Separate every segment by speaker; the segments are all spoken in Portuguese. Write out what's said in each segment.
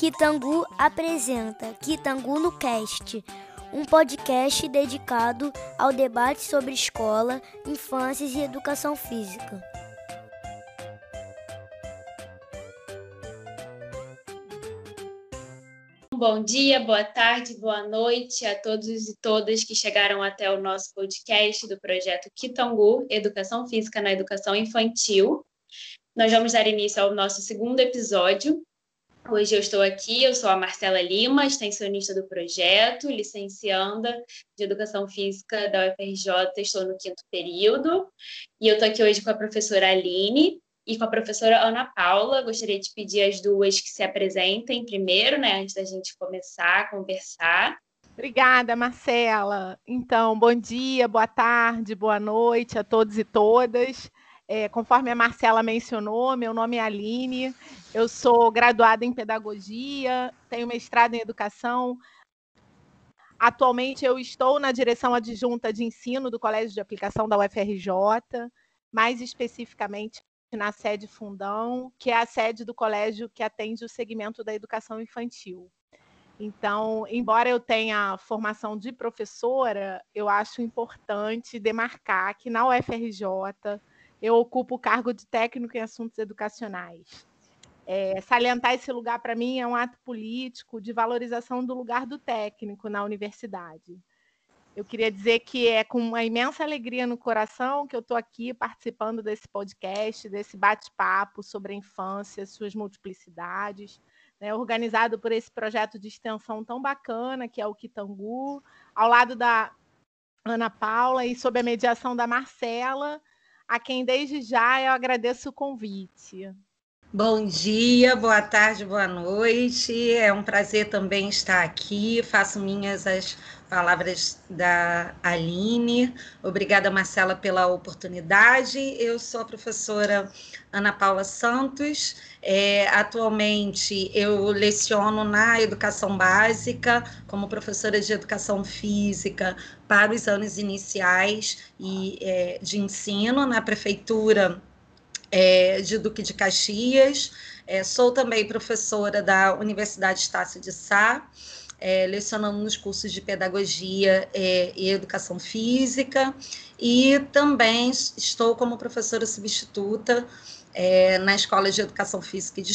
Speaker 1: Kitangu apresenta Kitangu no Cast, um podcast dedicado ao debate sobre escola, infâncias e educação física.
Speaker 2: Bom dia, boa tarde, boa noite a todos e todas que chegaram até o nosso podcast do projeto Kitangu, Educação Física na Educação Infantil. Nós vamos dar início ao nosso segundo episódio. Hoje eu estou aqui, eu sou a Marcela Lima, extensionista do projeto, licencianda de Educação Física da UFRJ, estou no quinto período, e eu estou aqui hoje com a professora Aline, e com a professora Ana Paula. Gostaria de pedir as duas que se apresentem primeiro, né, antes da gente começar a conversar.
Speaker 3: Obrigada, Marcela. Então, bom dia, boa tarde, boa noite a todos e todas. É, conforme a Marcela mencionou, meu nome é Aline, eu sou graduada em pedagogia, tenho mestrado em educação. Atualmente eu estou na direção adjunta de ensino do Colégio de Aplicação da UFRJ, mais especificamente na sede Fundão, que é a sede do colégio que atende o segmento da educação infantil. Então, embora eu tenha formação de professora, eu acho importante demarcar que na UFRJ eu ocupo o cargo de técnico em assuntos educacionais. É, salientar esse lugar para mim é um ato político de valorização do lugar do técnico na universidade. Eu queria dizer que é com uma imensa alegria no coração que eu estou aqui participando desse podcast, desse bate-papo sobre a infância, suas multiplicidades, né, organizado por esse projeto de extensão tão bacana que é o Kitangu, ao lado da Ana Paula e sob a mediação da Marcela, a quem desde já eu agradeço o convite.
Speaker 4: Bom dia, boa tarde, boa noite. É um prazer também estar aqui. Faço minhas as palavras da Aline. Obrigada, Marcela, pela oportunidade. Eu sou a professora Ana Paula Santos. É, atualmente, eu leciono na educação básica, como professora de educação física para os anos iniciais e é, de ensino na prefeitura é, de Duque de Caxias. É, sou também professora da Universidade Estácio de Sá, é, lecionando nos cursos de pedagogia é, e educação física, e também estou como professora substituta é, na Escola de Educação Física e de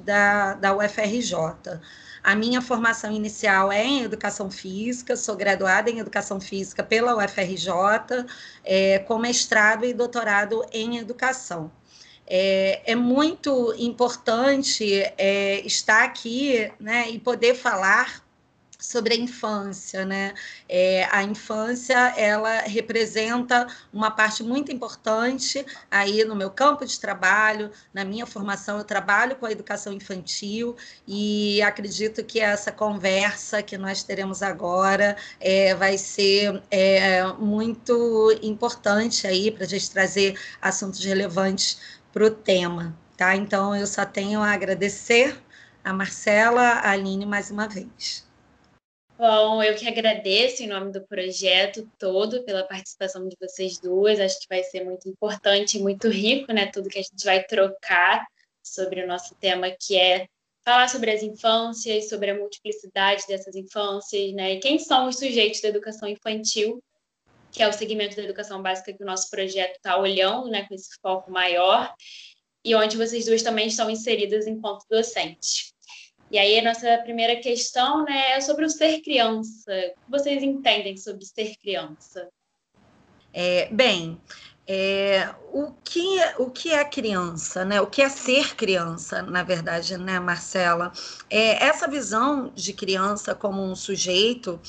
Speaker 4: da, da UFRJ. A minha formação inicial é em educação física, sou graduada em educação física pela UFRJ, é, com mestrado e doutorado em educação. É, é muito importante é, estar aqui né, e poder falar sobre a infância, né? É, a infância ela representa uma parte muito importante aí no meu campo de trabalho, na minha formação eu trabalho com a educação infantil e acredito que essa conversa que nós teremos agora é, vai ser é, muito importante aí para a gente trazer assuntos relevantes para o tema, tá? Então eu só tenho a agradecer a Marcela, a Aline mais uma vez.
Speaker 2: Bom, eu que agradeço em nome do projeto todo pela participação de vocês duas. Acho que vai ser muito importante muito rico, né? Tudo que a gente vai trocar sobre o nosso tema, que é falar sobre as infâncias, sobre a multiplicidade dessas infâncias, né? E quem são os sujeitos da educação infantil, que é o segmento da educação básica que o nosso projeto está olhando, né? Com esse foco maior, e onde vocês duas também estão inseridas enquanto docentes. E aí a nossa primeira questão né, é sobre o ser criança. O que vocês entendem sobre ser criança?
Speaker 4: É, bem, é, o, que, o que é criança, né? O que é ser criança, na verdade, né, Marcela? É, essa visão de criança como um sujeito,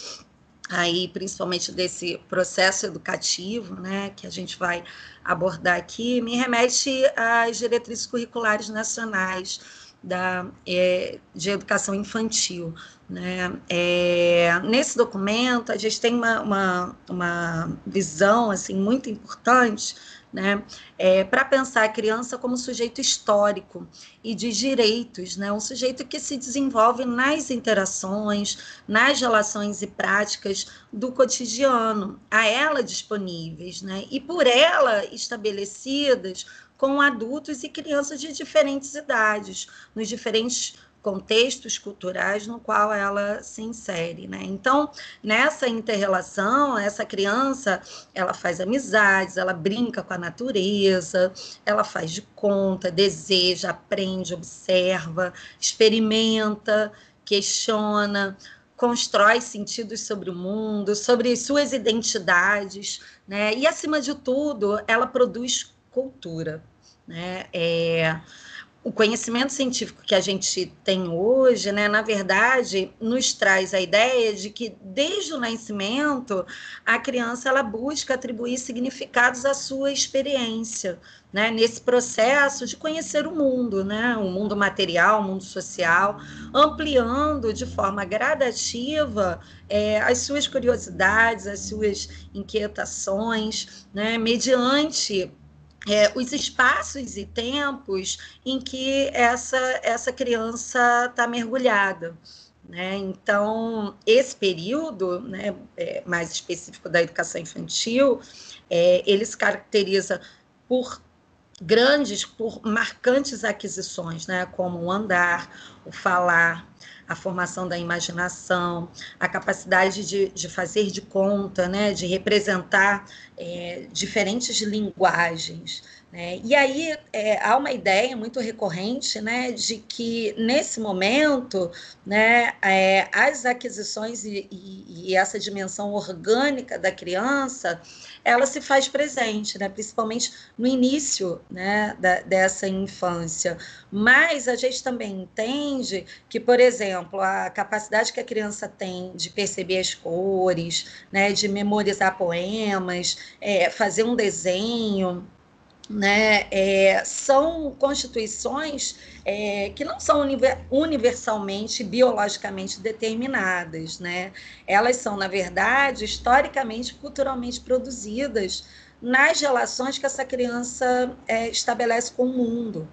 Speaker 4: aí principalmente desse processo educativo, né, que a gente vai abordar aqui, me remete às diretrizes curriculares nacionais da, é, de educação infantil. Né? É, nesse documento, a gente tem uma, uma, uma visão assim, muito importante né, é, para pensar a criança como sujeito histórico e de direitos, né, um sujeito que se desenvolve nas interações, nas relações e práticas do cotidiano, a ela disponíveis, né, e por ela estabelecidas com adultos e crianças de diferentes idades, nos diferentes contextos culturais no qual ela se insere, né? Então, nessa interrelação, essa criança, ela faz amizades, ela brinca com a natureza, ela faz de conta, deseja, aprende, observa, experimenta, questiona, constrói sentidos sobre o mundo, sobre suas identidades, né? E acima de tudo, ela produz cultura, né? É, o conhecimento científico que a gente tem hoje, né, na verdade, nos traz a ideia de que desde o nascimento a criança ela busca atribuir significados à sua experiência, né, nesse processo de conhecer o mundo, né, o mundo material, o mundo social, ampliando de forma gradativa é, as suas curiosidades, as suas inquietações, né, mediante é, os espaços e tempos em que essa, essa criança está mergulhada. Né? Então, esse período né, é, mais específico da educação infantil, é, ele se caracteriza por grandes, por marcantes aquisições, né, como o andar, o falar, a formação da imaginação, a capacidade de, de fazer de conta, né, de representar é, diferentes linguagens. Né? E aí é, há uma ideia muito recorrente né, de que, nesse momento, né, é, as aquisições e, e, e essa dimensão orgânica da criança ela se faz presente, né? principalmente no início né, da, dessa infância. Mas a gente também entende que, por exemplo, a capacidade que a criança tem de perceber as cores, né, de memorizar poemas, é, fazer um desenho, né, é, são constituições é, que não são universalmente biologicamente determinadas, né? Elas são, na verdade, historicamente, culturalmente produzidas nas relações que essa criança é, estabelece com o mundo.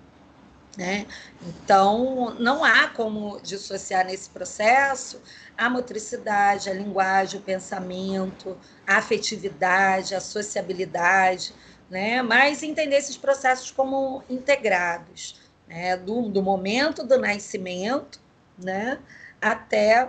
Speaker 4: Né? Então, não há como dissociar nesse processo a motricidade, a linguagem, o pensamento, a afetividade, a sociabilidade, né? mas entender esses processos como integrados, né? do, do momento do nascimento né? até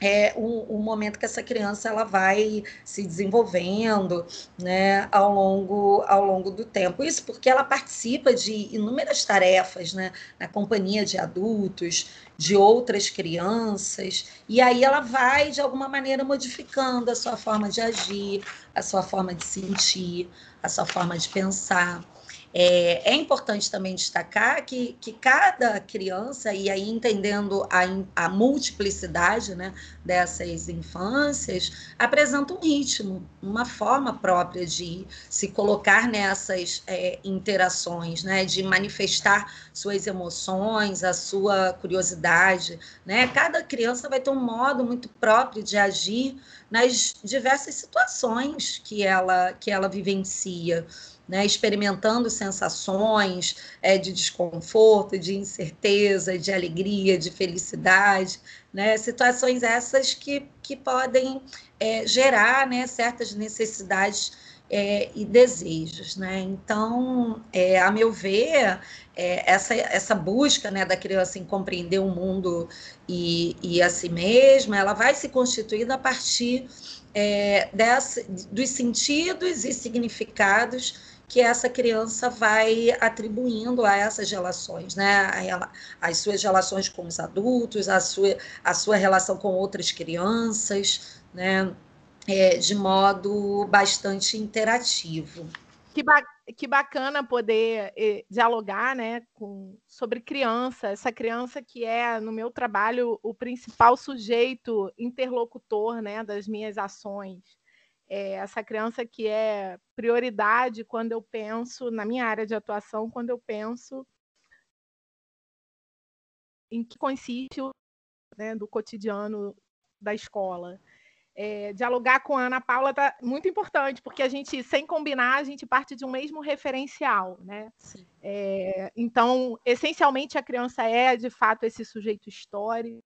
Speaker 4: é o, o, momento que essa criança ela vai se desenvolvendo né, ao, longo, ao longo do tempo. Isso porque ela participa de inúmeras tarefas né, na companhia de adultos, de outras crianças, e aí ela vai, de alguma maneira, modificando a sua forma de agir, a sua forma de sentir, a sua forma de pensar. É, é, importante também destacar que, que cada criança, e aí entendendo a, a multiplicidade né, dessas infâncias, apresenta um ritmo, uma forma própria de se colocar nessas é, interações, né, de manifestar suas emoções, a sua curiosidade. Né? Cada criança vai ter um modo muito próprio de agir nas diversas situações que ela, que ela vivencia né, experimentando sensações é, de desconforto, de incerteza, de alegria, de felicidade, né, situações essas que, que podem é, gerar né, certas necessidades é, e desejos. Né? Então, é, a meu ver, é, essa, essa busca né, da criança em compreender o mundo e, e a si mesma, ela vai se constituindo a partir é, dessa, dos sentidos e significados que essa criança vai atribuindo a essas relações, né? As suas relações com os adultos, a sua, a sua relação com outras crianças, né? É, de modo bastante interativo.
Speaker 3: Que, ba que bacana poder eh, dialogar né, com, sobre criança, essa criança que é, no meu trabalho, o principal sujeito interlocutor né, das minhas ações é, essa criança que é prioridade quando eu penso na minha área de atuação, quando eu penso em que consiste né, do cotidiano da escola. É, dialogar com a Ana Paula está muito importante, porque a gente, sem combinar, a gente parte de um mesmo referencial. Né? É, então, essencialmente, a criança é, de fato, esse sujeito histórico,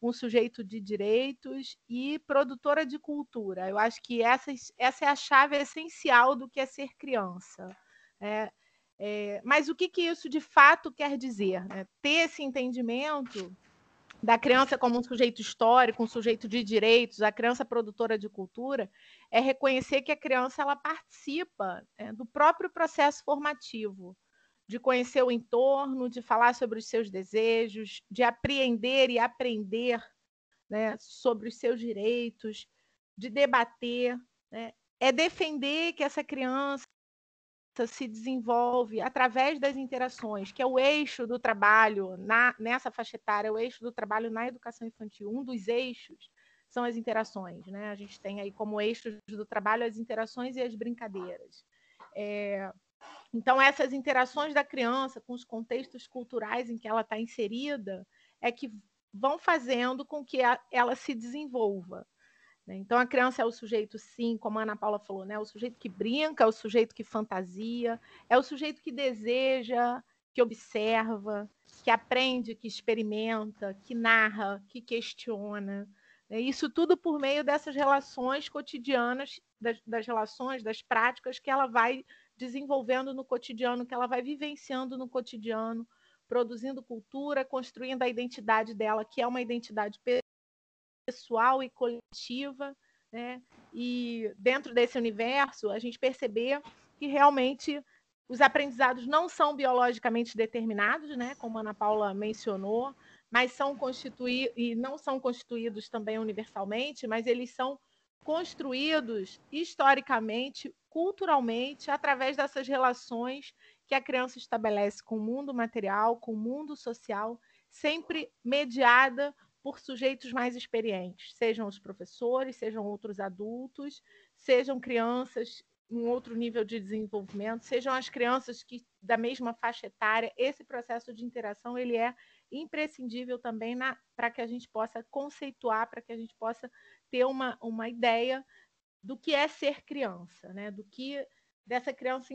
Speaker 3: um sujeito de direitos e produtora de cultura. Eu acho que essa, essa é a chave essencial do que é ser criança. É, é, mas o que, que isso de fato quer dizer? Né? Ter esse entendimento da criança como um sujeito histórico, um sujeito de direitos, a criança produtora de cultura, é reconhecer que a criança ela participa é, do próprio processo formativo, de conhecer o entorno, de falar sobre os seus desejos, de apreender e aprender né, sobre os seus direitos, de debater. Né? É defender que essa criança se desenvolve através das interações, que é o eixo do trabalho na, nessa faixa etária, o eixo do trabalho na educação infantil. Um dos eixos são as interações. Né? A gente tem aí como eixos do trabalho as interações e as brincadeiras. É, então, essas interações da criança com os contextos culturais em que ela está inserida é que vão fazendo com que a, ela se desenvolva. Né? Então, a criança é o sujeito, sim, como a Ana Paula falou, né? o sujeito que brinca, é o sujeito que fantasia, é o sujeito que deseja, que observa, que aprende, que experimenta, que narra, que questiona. Né? Isso tudo por meio dessas relações cotidianas, das, das relações, das práticas que ela vai desenvolvendo no cotidiano, que ela vai vivenciando no cotidiano, produzindo cultura, construindo a identidade dela, que é uma identidade pessoal e coletiva, né? E dentro desse universo, a gente perceber que realmente os aprendizados não são biologicamente determinados, né? Como a Ana Paula mencionou, mas são constituídos e não são constituídos também universalmente, mas eles são construídos historicamente, culturalmente, através dessas relações que a criança estabelece com o mundo material, com o mundo social, sempre mediada por sujeitos mais experientes, sejam os professores, sejam outros adultos, sejam crianças em outro nível de desenvolvimento, sejam as crianças que da mesma faixa etária, esse processo de interação ele é imprescindível também para que a gente possa conceituar, para que a gente possa ter uma, uma ideia do que é ser criança, né? do que dessa criança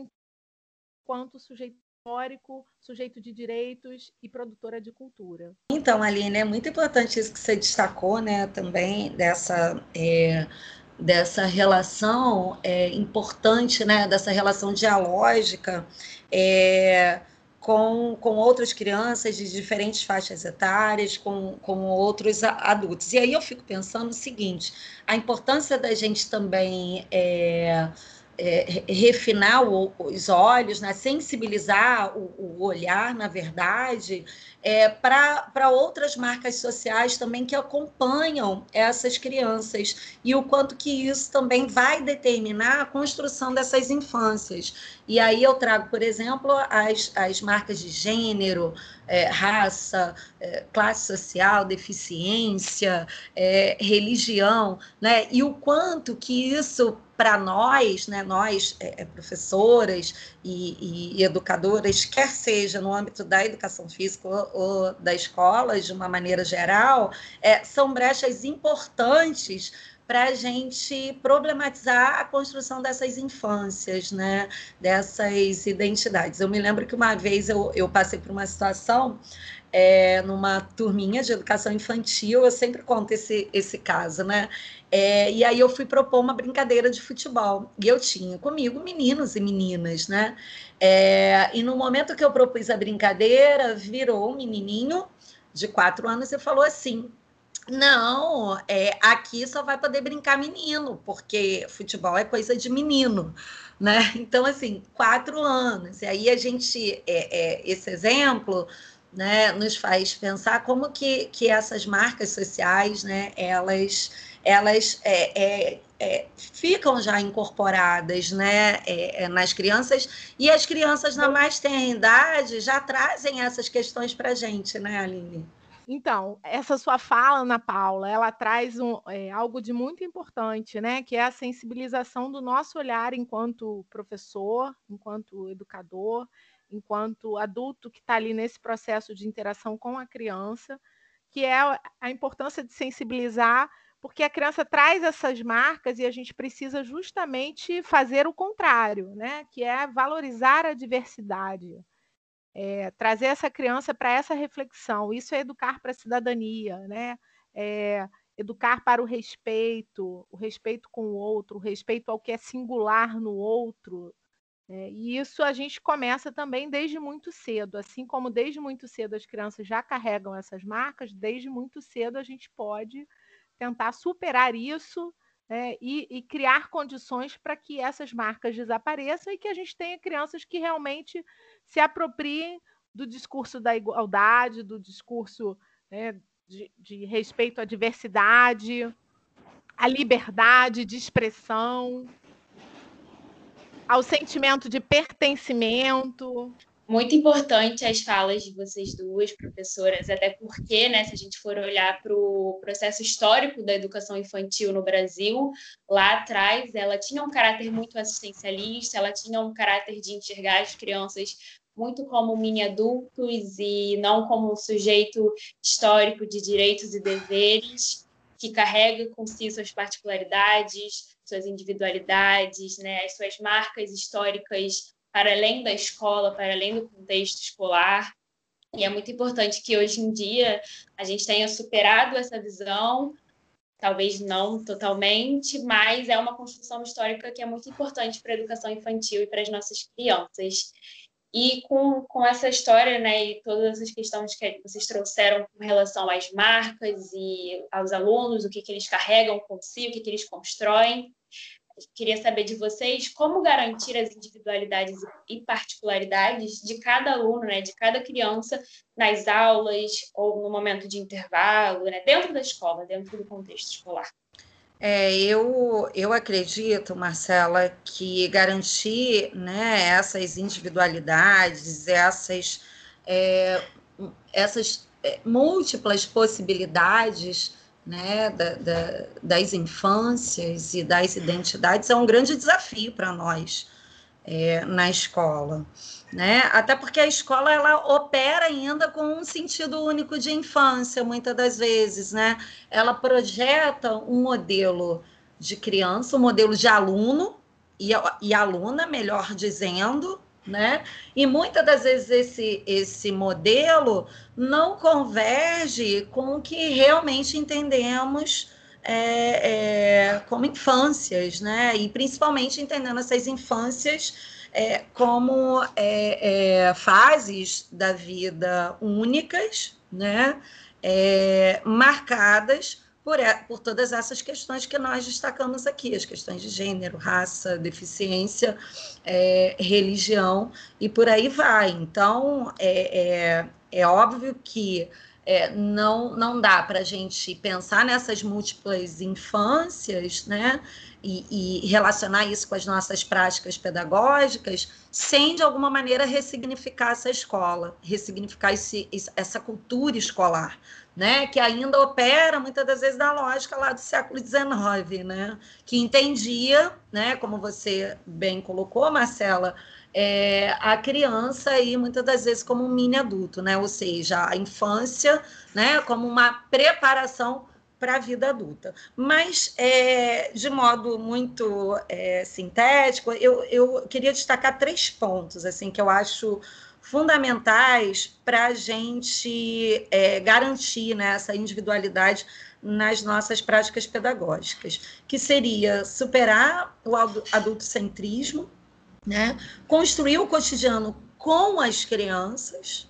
Speaker 3: enquanto sujeito histórico, sujeito de direitos e produtora de cultura.
Speaker 4: Então, Aline, é muito importante isso que você destacou, né, também dessa é, dessa relação é, importante, né, dessa relação dialógica é, com, com outras crianças de diferentes faixas etárias, com, com outros adultos. E aí eu fico pensando o seguinte: a importância da gente também é, é, refinar o, os olhos, né? sensibilizar o, o olhar, na verdade, é, para outras marcas sociais também que acompanham essas crianças e o quanto que isso também vai determinar a construção dessas infâncias. E aí eu trago, por exemplo, as, as marcas de gênero, é, raça, é, classe social, deficiência, é, religião, né? E o quanto que isso para nós, né, nós é, é, professoras e, e, educadoras, quer seja no âmbito da educação física ou, ou da escola, de uma maneira geral, é, são brechas importantes para a gente problematizar a construção dessas infâncias, né? dessas identidades. Eu me lembro que uma vez eu, eu passei por uma situação é, numa turminha de educação infantil, eu sempre conto esse, esse caso, né? É, e aí eu fui propor uma brincadeira de futebol. E eu tinha comigo meninos e meninas, né? É, e no momento que eu propus a brincadeira, virou um menininho de quatro anos e falou assim: não, é, aqui só vai poder brincar menino, porque futebol é coisa de menino, né? Então, assim, quatro anos. E aí a gente, é, é, esse exemplo, né, nos faz pensar como que, que essas marcas sociais, né, elas, elas é, é, é, ficam já incorporadas né, nas crianças, e as crianças na mais tenra idade já trazem essas questões para gente, né, Aline?
Speaker 3: Então, essa sua fala, Ana Paula, ela traz um, é, algo de muito importante, né? Que é a sensibilização do nosso olhar enquanto professor, enquanto educador, enquanto adulto que está ali nesse processo de interação com a criança, que é a importância de sensibilizar, porque a criança traz essas marcas e a gente precisa justamente fazer o contrário, né? Que é valorizar a diversidade é, trazer essa criança para essa reflexão. Isso é educar para a cidadania, né? É, educar para o respeito, o respeito com o outro, o respeito ao que é singular no outro, É, e isso a gente começa também desde muito cedo, assim como desde muito cedo as crianças já carregam essas marcas, desde muito cedo a gente pode tentar superar isso né, e, e, criar condições para que essas marcas desapareçam e que a gente tenha crianças que realmente se apropriem do discurso da igualdade, do discurso né, de, de respeito à diversidade, à liberdade de expressão, ao sentimento de pertencimento.
Speaker 2: Muito importante as falas de vocês duas, professoras, até porque, né, se a gente for olhar para o processo histórico da educação infantil no Brasil, lá atrás ela tinha um caráter muito assistencialista, ela tinha um caráter de enxergar as crianças muito como mini adultos e não como um sujeito histórico de direitos e deveres que carrega com si suas particularidades, suas individualidades, né, as suas marcas históricas para além da escola, para além do contexto escolar. E é muito importante que hoje em dia a gente tenha superado essa visão, talvez não totalmente, mas é uma construção histórica que é muito importante para a educação infantil e para as nossas crianças. E com, com essa história, né, e todas essas questões que vocês trouxeram com relação às marcas e aos alunos, o que, que eles carregam consigo, o que, que eles constroem, queria saber de vocês como garantir as individualidades e particularidades de cada aluno, né, de cada criança nas aulas ou no momento de intervalo, né, dentro da escola, dentro do contexto escolar.
Speaker 4: É, eu, eu acredito, Marcela, que garantir né, essas individualidades, essas, é, essas é, múltiplas possibilidades né, da, da, das infâncias e das identidades é um grande desafio para nós é, na escola. Né? Até porque a escola ela opera ainda com um sentido único de infância, muitas das vezes. Né? Ela projeta um modelo de criança, um modelo de aluno e, e aluna, melhor dizendo, né? E muitas das vezes esse, esse modelo não converge com o que realmente entendemos é, é, como infâncias, né? E principalmente entendendo essas infâncias é, como é, é, fases da vida únicas, né? É, marcadas por, por todas essas questões que nós destacamos aqui, as questões de gênero, raça, deficiência, é, religião e por aí vai. Então, é, é, é óbvio que é, não, não dá para a gente pensar nessas múltiplas infâncias, né? E, e, relacionar isso com as nossas práticas pedagógicas, sem de alguma maneira ressignificar essa escola, ressignificar esse, essa cultura escolar, né, que ainda opera muitas das vezes na lógica lá do século XIX, né, que entendia, né, como você bem colocou, Marcela, é, a criança aí muitas das vezes como um mini adulto, né, ou seja, a infância, né, como uma preparação para a vida adulta. Mas, é, de modo muito é, sintético, eu, eu queria destacar três pontos assim que eu acho fundamentais para a gente é, garantir né, essa individualidade nas nossas práticas pedagógicas, que seria superar o adultocentrismo, né, construir o cotidiano com as crianças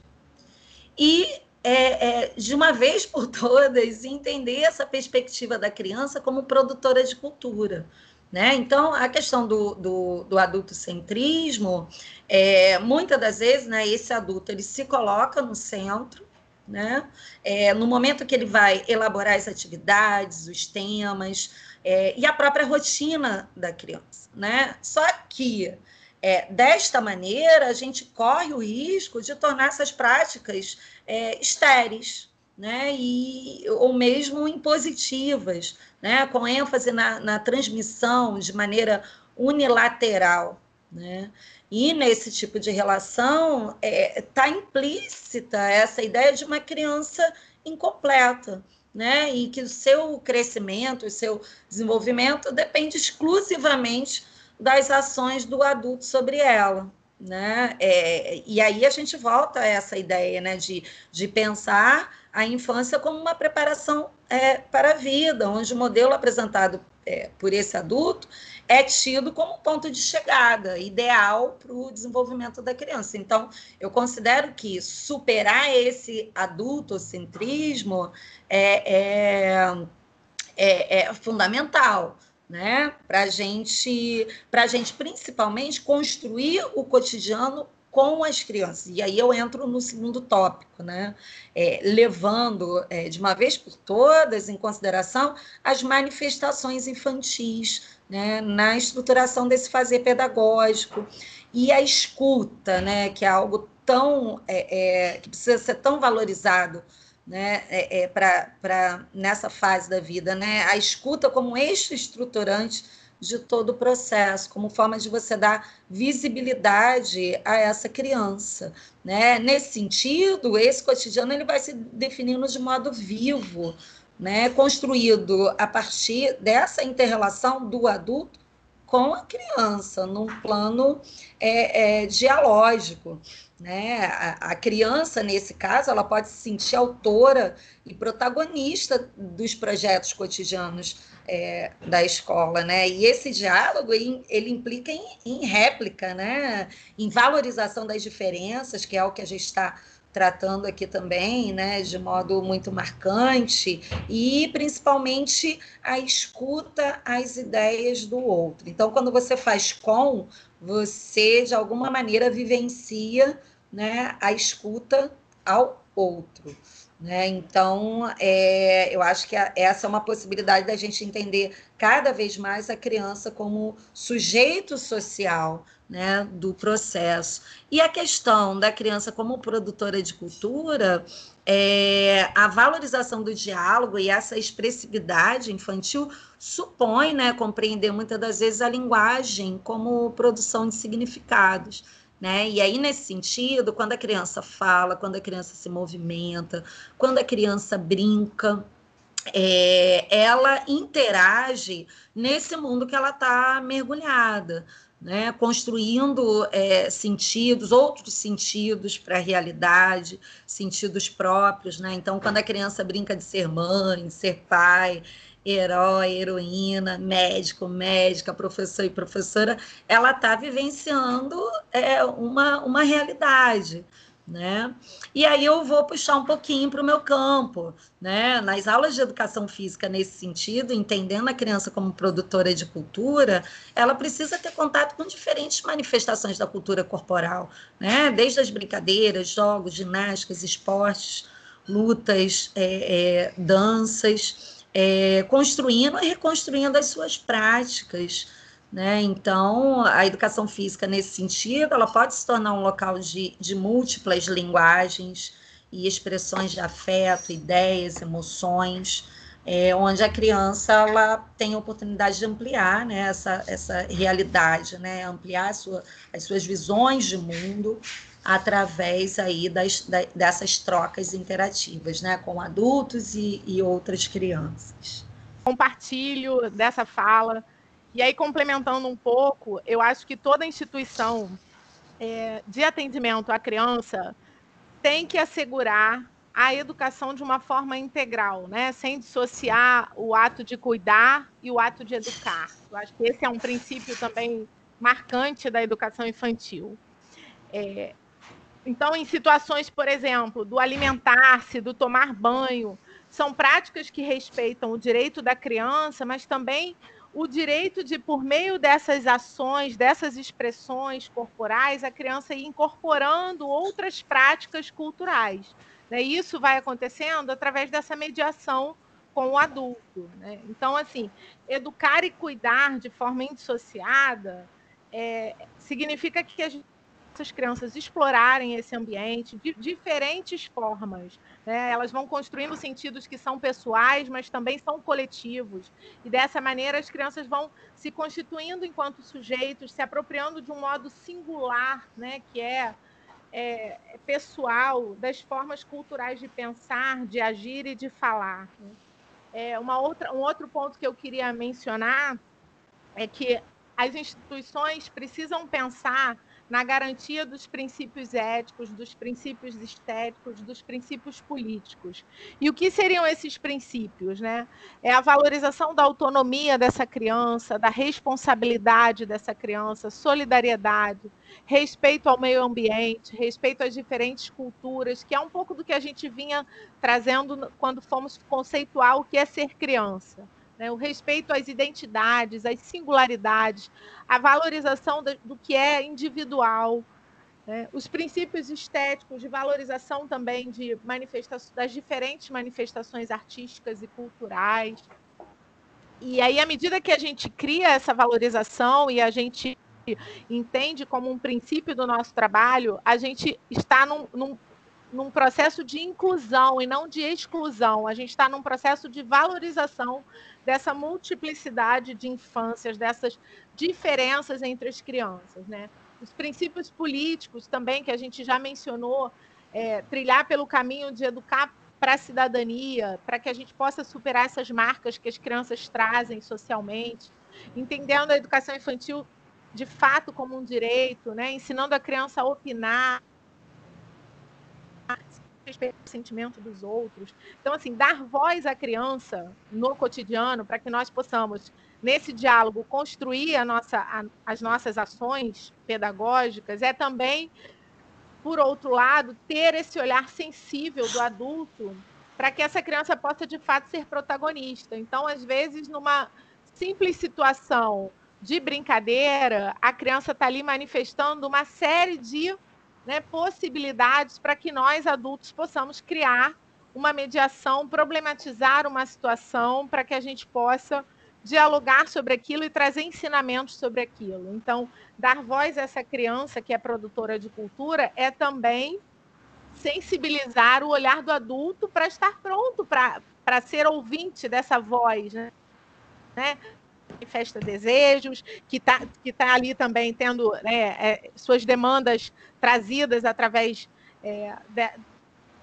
Speaker 4: e, é, é, de uma vez por todas, entender essa perspectiva da criança como produtora de cultura. Né? Então, a questão do, do, do adultocentrismo, é, muitas das vezes, né, esse adulto ele se coloca no centro, né? É, no momento que ele vai elaborar as atividades, os temas é, e a própria rotina da criança. Né? Só que, é, desta maneira, a gente corre o risco de tornar essas práticas é, estéreis, né? e, ou mesmo impositivas, né, com ênfase na, na transmissão de maneira unilateral. Né? E nesse tipo de relação está é, tá implícita essa ideia de uma criança incompleta, né? E que o seu crescimento, o seu desenvolvimento depende exclusivamente das ações do adulto sobre ela. Né? É, e aí a gente volta a essa ideia né, de, de pensar a infância como uma preparação é, para a vida, onde o modelo apresentado é, por esse adulto é tido como ponto de chegada ideal para o desenvolvimento da criança. Então, eu considero que superar esse adultocentrismo é, é, é, é fundamental. Né? Para gente, a gente principalmente construir o cotidiano com as crianças. E aí eu entro no segundo tópico, né? É, levando é, de uma vez por todas em consideração as manifestações infantis né? na estruturação desse fazer pedagógico e a escuta, né? que é algo tão é, é que precisa ser tão valorizado né, é, é para nessa fase da vida, né, a escuta como eixo estruturante de todo o processo, como forma de você dar visibilidade a essa criança. Né? Nesse sentido, esse cotidiano ele vai se definindo de modo vivo, né? construído a partir dessa interrelação do adulto com a criança, num plano é, é, dialógico. Né? A, a, criança, nesse caso, ela pode se sentir autora e protagonista dos projetos cotidianos é, da escola, né? E esse diálogo ele, implica em, em, réplica, né? Em valorização das diferenças, que é o que a gente está tratando aqui também, né? De modo muito marcante e principalmente a escuta às ideias do outro. Então, quando você faz com, você de alguma maneira vivencia, né? A escuta ao outro. Né? Então, é, eu acho que a, essa é uma possibilidade da gente entender cada vez mais a criança como sujeito social né, do processo. E a questão da criança como produtora de cultura, é, a valorização do diálogo e essa expressividade infantil supõe né, compreender muitas das vezes a linguagem como produção de significados. Né? E aí, nesse sentido, quando a criança fala, quando a criança se movimenta, quando a criança brinca, é, ela interage nesse mundo que ela está mergulhada, né? construindo é, sentidos, outros sentidos para a realidade, sentidos próprios. Né? Então, quando a criança brinca de ser mãe, ser pai, herói, heroína, médico, médica, professor e professora, ela está vivenciando é, uma, uma realidade. Né? E aí eu vou puxar um pouquinho para o meu campo, né? Nas aulas de educação física nesse sentido, entendendo a criança como produtora de cultura, ela precisa ter contato com diferentes manifestações da cultura corporal, né? Desde as brincadeiras, jogos, ginásticas, esportes, lutas, é, é, danças é, construindo e reconstruindo as suas práticas. Né? Então, a educação física, nesse sentido, ela pode se tornar um local de, de múltiplas linguagens e expressões de afeto, ideias, emoções, é, onde a criança ela tem a oportunidade de ampliar né, essa, essa realidade, né, ampliar sua, as suas visões de mundo através aí das, da, dessas trocas interativas, né, com adultos e, e outras crianças.
Speaker 3: Compartilho dessa fala. E aí, complementando um pouco, eu acho que toda instituição é, de atendimento à criança tem que assegurar a educação de uma forma integral, né? sem dissociar o ato de cuidar e o ato de educar. Eu acho que esse é um princípio também marcante da educação infantil. É, então, em situações, por exemplo, do alimentar-se, do tomar banho, são práticas que respeitam o direito da criança, mas também o direito de, por meio dessas ações, dessas expressões corporais, a criança ir incorporando outras práticas culturais. Né? Isso vai acontecendo através dessa mediação com o adulto. Né? Então, assim, educar e cuidar de forma indissociada é, significa que a gente essas crianças explorarem esse ambiente de diferentes formas. Né? Elas vão construindo sentidos que são pessoais, mas também são coletivos. E dessa maneira as crianças vão se constituindo enquanto sujeitos, se apropriando de um modo singular, né? que é, é, é pessoal, das formas culturais de pensar, de agir e de falar. Né? É, uma outra, um outro ponto que eu queria mencionar é que as instituições precisam pensar na garantia dos princípios éticos, dos princípios estéticos, dos princípios políticos. E o que seriam esses princípios? Né? É a valorização da autonomia dessa criança, da responsabilidade dessa criança, solidariedade, respeito ao meio ambiente, respeito às diferentes culturas, que é um pouco do que a gente vinha trazendo quando fomos conceituar o que é ser criança né? o respeito às identidades, às singularidades, a valorização do, que é individual, né? os princípios estéticos de valorização também de das diferentes manifestações artísticas e culturais. E aí, à medida que a gente cria essa valorização e a gente entende como um princípio do nosso trabalho, a gente está num, num num processo de inclusão e não de exclusão. A gente está num processo de valorização dessa multiplicidade de infâncias, dessas diferenças entre as crianças. Né? Os princípios políticos também, que a gente já mencionou, é, trilhar pelo caminho de educar para a cidadania, para que a gente possa superar essas marcas que as crianças trazem socialmente, entendendo a educação infantil de fato como um direito, né? ensinando a criança a opinar, respeito ao sentimento dos outros. Então, assim, dar voz à criança no cotidiano para que nós possamos, nesse diálogo, construir a nossa, a, as nossas ações pedagógicas é também, por outro lado, ter esse olhar sensível do adulto para que essa criança possa, de fato, ser protagonista. Então, às vezes, numa simples situação de brincadeira, a criança está ali manifestando uma série de né, possibilidades para que nós, adultos, possamos criar uma mediação, problematizar uma situação para que a gente possa dialogar sobre aquilo e trazer ensinamentos sobre aquilo. Então, dar voz a essa criança que é produtora de cultura é também sensibilizar o olhar do adulto para estar pronto para ser ouvinte dessa voz, né? né? Manifesta desejos, que está que tá ali também tendo né, é, suas demandas trazidas através é, de,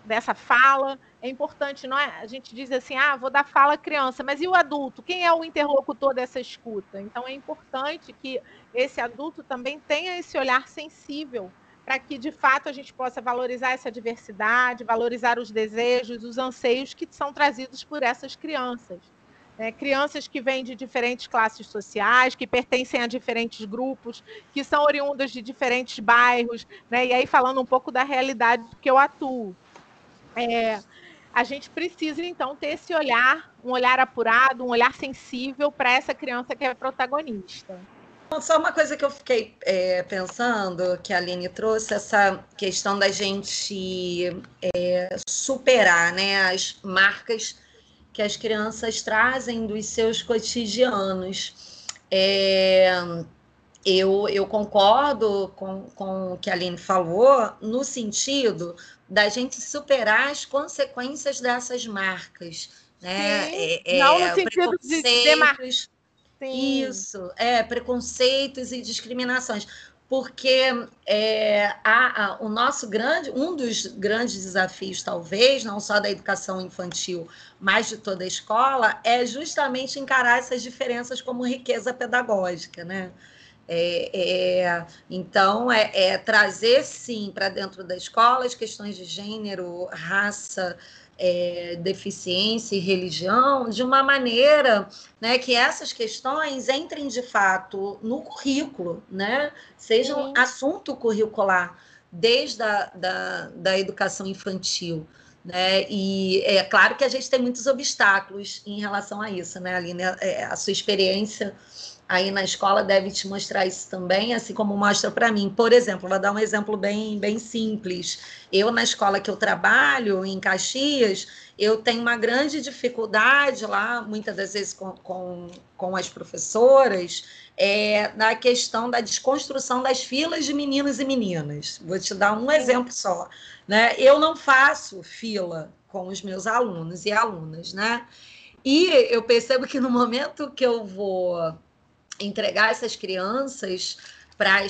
Speaker 3: dessa fala. É importante, não é? A gente diz assim, ah, vou dar fala à criança, mas e o adulto? Quem é o interlocutor dessa escuta? Então é importante que esse adulto também tenha esse olhar sensível para que de fato a gente possa valorizar essa diversidade, valorizar os desejos, os anseios que são trazidos por essas crianças né, crianças que vêm de diferentes classes sociais, que pertencem a diferentes grupos, que são oriundas de diferentes bairros, né, e aí falando um pouco da realidade que eu atuo. É, a gente precisa, então, ter esse olhar, um olhar apurado, um olhar sensível para essa criança que é protagonista.
Speaker 4: Só uma coisa que eu fiquei é, pensando, que a Aline trouxe, essa questão da gente é, superar né, as marcas que as crianças trazem dos seus cotidianos. É, eu, eu concordo com, com o que a Aline falou, no sentido da gente superar as consequências dessas marcas. Né?
Speaker 3: É, Não no sentido de demarcar.
Speaker 4: Isso, é, preconceitos e discriminações porque é, a, a, o nosso grande, um dos grandes desafios, talvez, não só da educação infantil, mas de toda a escola, é justamente encarar essas diferenças como riqueza pedagógica, né? É, é, então, é, é trazer, sim, para dentro da escola as questões de gênero, raça, é, deficiência e religião de uma maneira né, que essas questões entrem de fato no currículo, né, sejam Sim. assunto curricular desde a da, da educação infantil. Né? E é claro que a gente tem muitos obstáculos em relação a isso, né, Aline? É, a sua experiência aí na escola deve te mostrar isso também, assim como mostra para mim. Por exemplo, vou dar um exemplo bem, bem simples. Eu, na escola que eu trabalho, em Caxias, eu tenho uma grande dificuldade lá, muitas das vezes com, com, com as professoras, é, na questão da desconstrução das filas de meninos e meninas. Vou te dar um exemplo só. Né? Eu não faço fila com os meus alunos e alunas, né? E eu percebo que no momento que eu vou entregar essas crianças para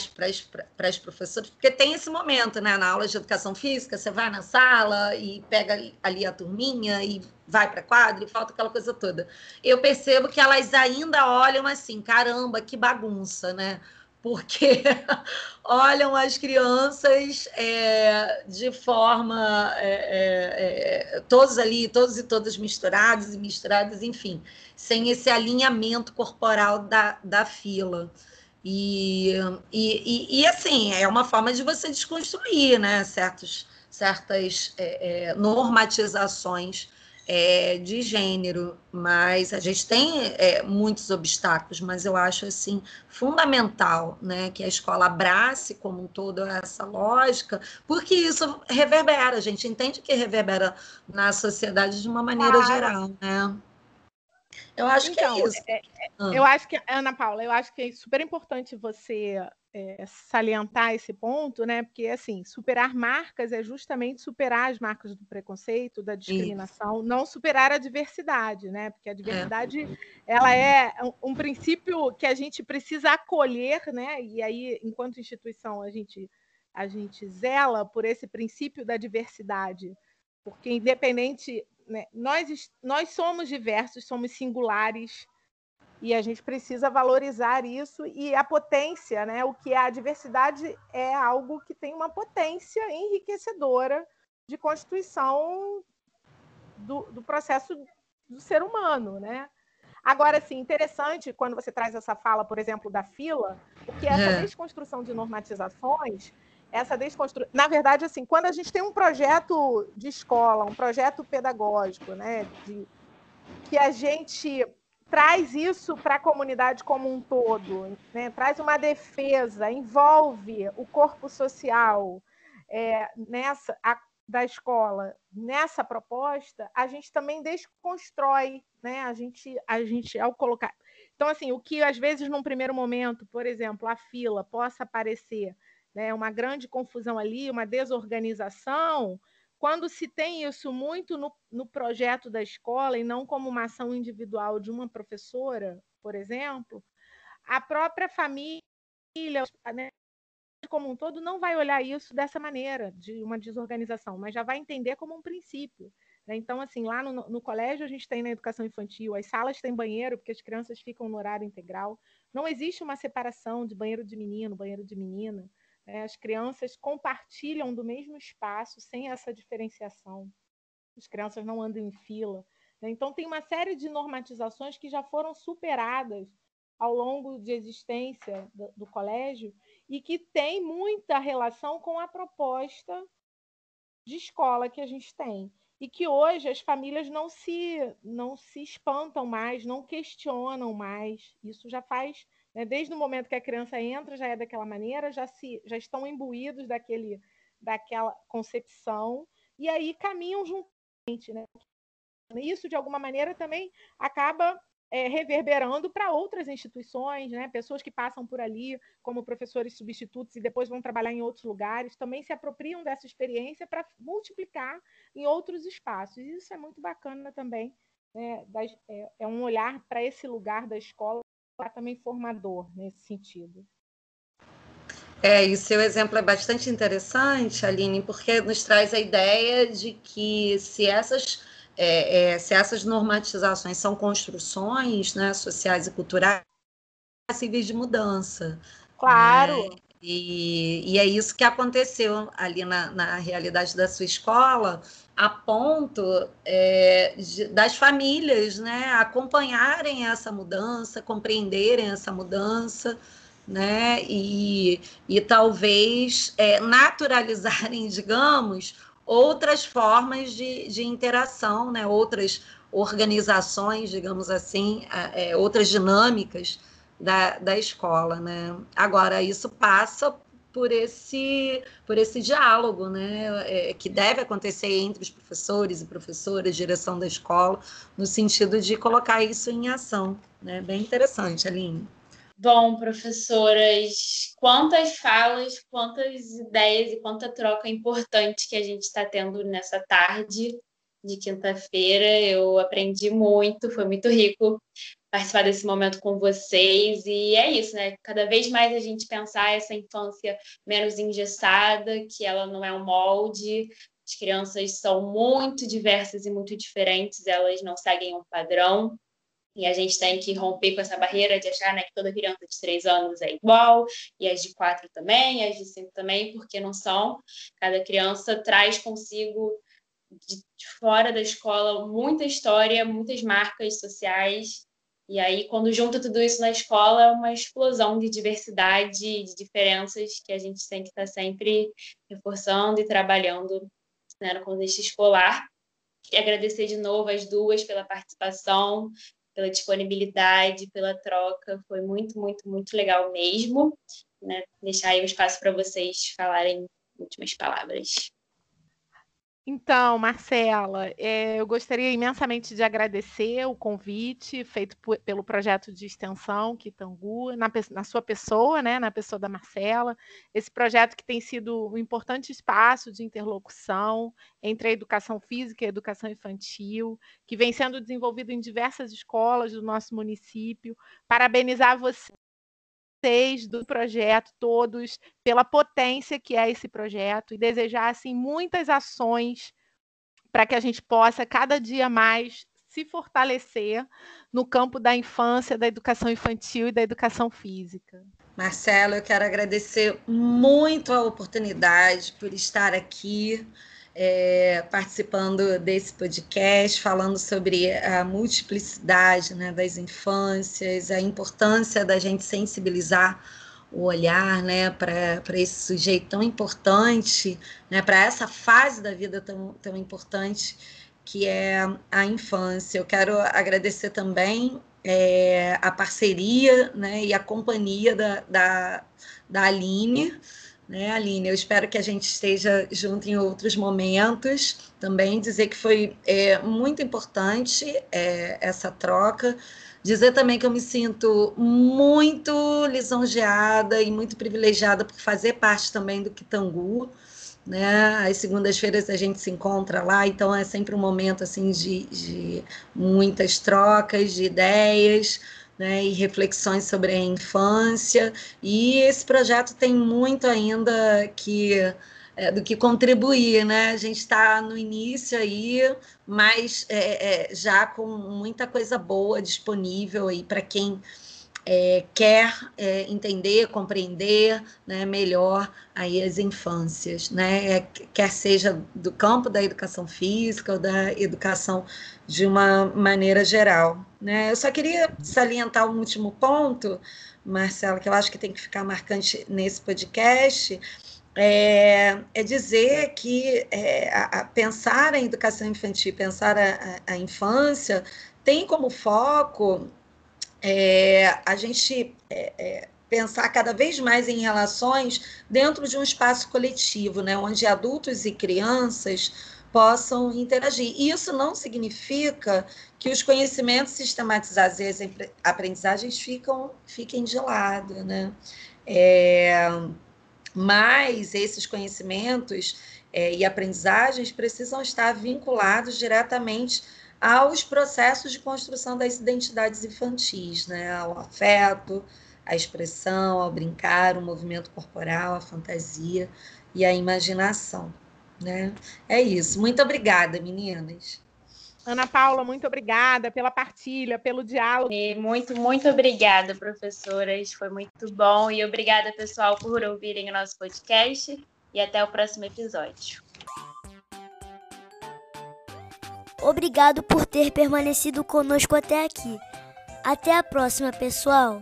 Speaker 4: as professoras, porque tem esse momento, né? Na aula de educação física, você vai na sala e pega ali a turminha e vai para quadra e falta aquela coisa toda. Eu percebo que elas ainda olham assim, caramba, que bagunça, né? Porque olham as crianças é, de forma é, é, é, todos ali, todos e todas misturados e misturadas, enfim, sem esse alinhamento corporal da, da fila. E, e, e, assim, é uma forma de você desconstruir né, certos, certas é, é, normatizações é, de gênero, mas a gente tem é, muitos obstáculos, mas eu acho assim fundamental, né, que a escola abrace como um todo essa lógica, porque isso reverbera, a gente entende que reverbera na sociedade de uma maneira claro. geral, né?
Speaker 3: Eu acho então, que é então, isso. É, é, ah. Eu acho que, Ana Paula, eu acho que é super importante você é, salientar esse ponto, né? Porque assim, superar marcas é justamente superar as marcas do preconceito, da discriminação, Isso. não superar a diversidade, né? Porque a é. diversidade é. ela é um, um, princípio que a gente precisa acolher, né? E aí, enquanto instituição, a gente a gente zela por esse princípio da diversidade, porque independente, né, nós nós somos diversos, somos singulares e a gente precisa valorizar isso e a potência, né? O que é a diversidade é algo que tem uma potência enriquecedora de constituição do, do processo do ser humano, né? Agora, assim, interessante quando você traz essa fala, por exemplo, da fila, porque essa é. desconstrução de normatizações, essa desconstrução, na verdade, assim, quando a gente tem um projeto de escola, um projeto pedagógico, né, de que a gente traz isso para a comunidade como um todo, né? traz uma defesa, envolve o corpo social é, nessa a, da escola nessa proposta, a gente também desconstrói, né? A gente, a gente ao colocar, então assim, o que às vezes num primeiro momento, por exemplo, a fila possa parecer, né, uma grande confusão ali, uma desorganização, quando se tem isso muito no, no projeto da escola e não como uma ação individual de uma professora, por exemplo, a própria família, né, como um todo, não vai olhar isso dessa maneira, de uma desorganização, mas já vai entender como um princípio. Né? Então, assim, lá no, no, colégio a gente tem na educação infantil, as salas têm banheiro, porque as crianças ficam no horário integral. Não existe uma separação de banheiro de menino, banheiro de menina. Né? As crianças compartilham do mesmo espaço sem essa diferenciação. As crianças não andam em fila. Né? Então, tem uma série de normatizações que já foram superadas ao longo de existência do, do colégio e que tem muita relação com a proposta de escola que a gente tem e que hoje as famílias não se não se espantam mais, não questionam mais. Isso já faz né? Desde o momento que a criança entra, já é daquela maneira, já, se, já estão imbuídos daquele, daquela concepção, e aí caminham juntamente. Né? Isso, de alguma maneira, também acaba é, reverberando para outras instituições, né? pessoas que passam por ali como professores substitutos e depois vão trabalhar em outros lugares, também se apropriam dessa experiência para multiplicar em outros espaços. Isso é muito bacana também. Né? É, é um olhar para esse lugar da escola também formador nesse sentido.
Speaker 4: É, e o seu exemplo é bastante interessante, Aline, porque nos traz a ideia de que se essas, é, é, se essas normatizações são construções né, sociais e culturais, passíveis de mudança.
Speaker 3: Claro.
Speaker 4: Né? E, e, é isso que aconteceu ali na, na realidade da sua escola, a ponto é, de, das famílias né, acompanharem essa mudança, compreenderem essa mudança, né, e, e talvez é, naturalizarem, digamos, outras formas de, de interação, né, outras organizações, digamos assim, é, outras dinâmicas da, da escola, né? Agora, isso passa por esse, por esse diálogo, né? É, que deve acontecer entre os professores e professoras, direção da escola, no sentido de colocar isso em ação, né? Bem interessante, Aline.
Speaker 2: Bom, professoras, quantas falas, quantas ideias e quanta troca importante que a gente está tendo nessa tarde de quinta-feira. Eu aprendi muito, foi muito rico participar desse momento com vocês. E é isso, né? Cada vez mais a gente pensar essa infância menos engessada, que ela não é um molde. As crianças são muito diversas e muito diferentes, elas não seguem um padrão. E a gente tem que romper com essa barreira de achar né, que toda criança de três anos é igual, e as de quatro também, e as de cinco também, porque não são. Cada criança traz consigo, de fora da escola, muita história, muitas marcas sociais. E aí, quando junta tudo isso na escola, é uma explosão de diversidade, de diferenças que a gente tem que estar sempre reforçando e trabalhando né, no contexto escolar. E agradecer de novo as duas pela participação, pela disponibilidade, pela troca. Foi muito, muito, muito legal mesmo. Né? Deixar aí o espaço para vocês falarem últimas palavras.
Speaker 3: Então, Marcela, é, eu gostaria imensamente de agradecer o convite feito pelo projeto de extensão Kitangu, na, na, sua pessoa, né, na pessoa da Marcela, esse projeto que tem sido um importante espaço de interlocução entre a educação física e a educação infantil, que vem sendo desenvolvido em diversas escolas do nosso município. Parabenizar você vocês do projeto todos pela potência que é esse projeto e desejar assim muitas ações para que a gente possa cada dia mais se fortalecer no campo da infância, da educação infantil e da educação física.
Speaker 4: Marcelo, eu quero agradecer muito a oportunidade por estar aqui é, participando desse podcast, falando sobre a multiplicidade né, das infâncias, a importância da gente sensibilizar o olhar né, para esse sujeito tão importante, né, para essa fase da vida tão, tão importante que é a infância. Eu quero agradecer também é, a parceria né, e a companhia da, da, da Aline né, Aline? Eu espero que a gente esteja junto em outros momentos. Também dizer que foi é, muito importante é, essa troca. Dizer também que eu me sinto muito lisonjeada e muito privilegiada por fazer parte também do Kitangu. Né? Às segundas-feiras a gente se encontra lá, então é sempre um momento assim de, de muitas trocas de ideias né, e reflexões sobre a infância. E esse projeto tem muito ainda que é, do que contribuir, né? A gente está no início aí, mas é, é, já com muita coisa boa disponível aí para quem é, quer é, entender, compreender né, melhor aí as infâncias, né? É, quer seja do campo da educação física ou da educação de uma maneira geral. Né? Eu só queria salientar um último ponto, Marcela, que eu acho que tem que ficar marcante nesse podcast, é, é dizer que é, a, a pensar a educação infantil, pensar a, a, a infância, tem como foco é, a gente é, é, pensar cada vez mais em relações dentro de um espaço coletivo, né, onde adultos e crianças possam interagir. E isso não significa que os conhecimentos sistematizados e as aprendizagens ficam, fiquem de lado, né? É, mas esses conhecimentos é, e aprendizagens precisam estar vinculados diretamente aos processos de construção das identidades infantis, né? ao afeto, à expressão, ao brincar, o movimento corporal, a fantasia e a imaginação. Né? É isso. Muito obrigada, meninas.
Speaker 3: Ana Paula, muito obrigada pela partilha, pelo diálogo.
Speaker 2: E muito, muito obrigada, professoras. Foi muito bom. E obrigada, pessoal, por ouvirem o nosso podcast. E até o próximo episódio.
Speaker 1: Obrigado por ter permanecido conosco até aqui. Até a próxima, pessoal!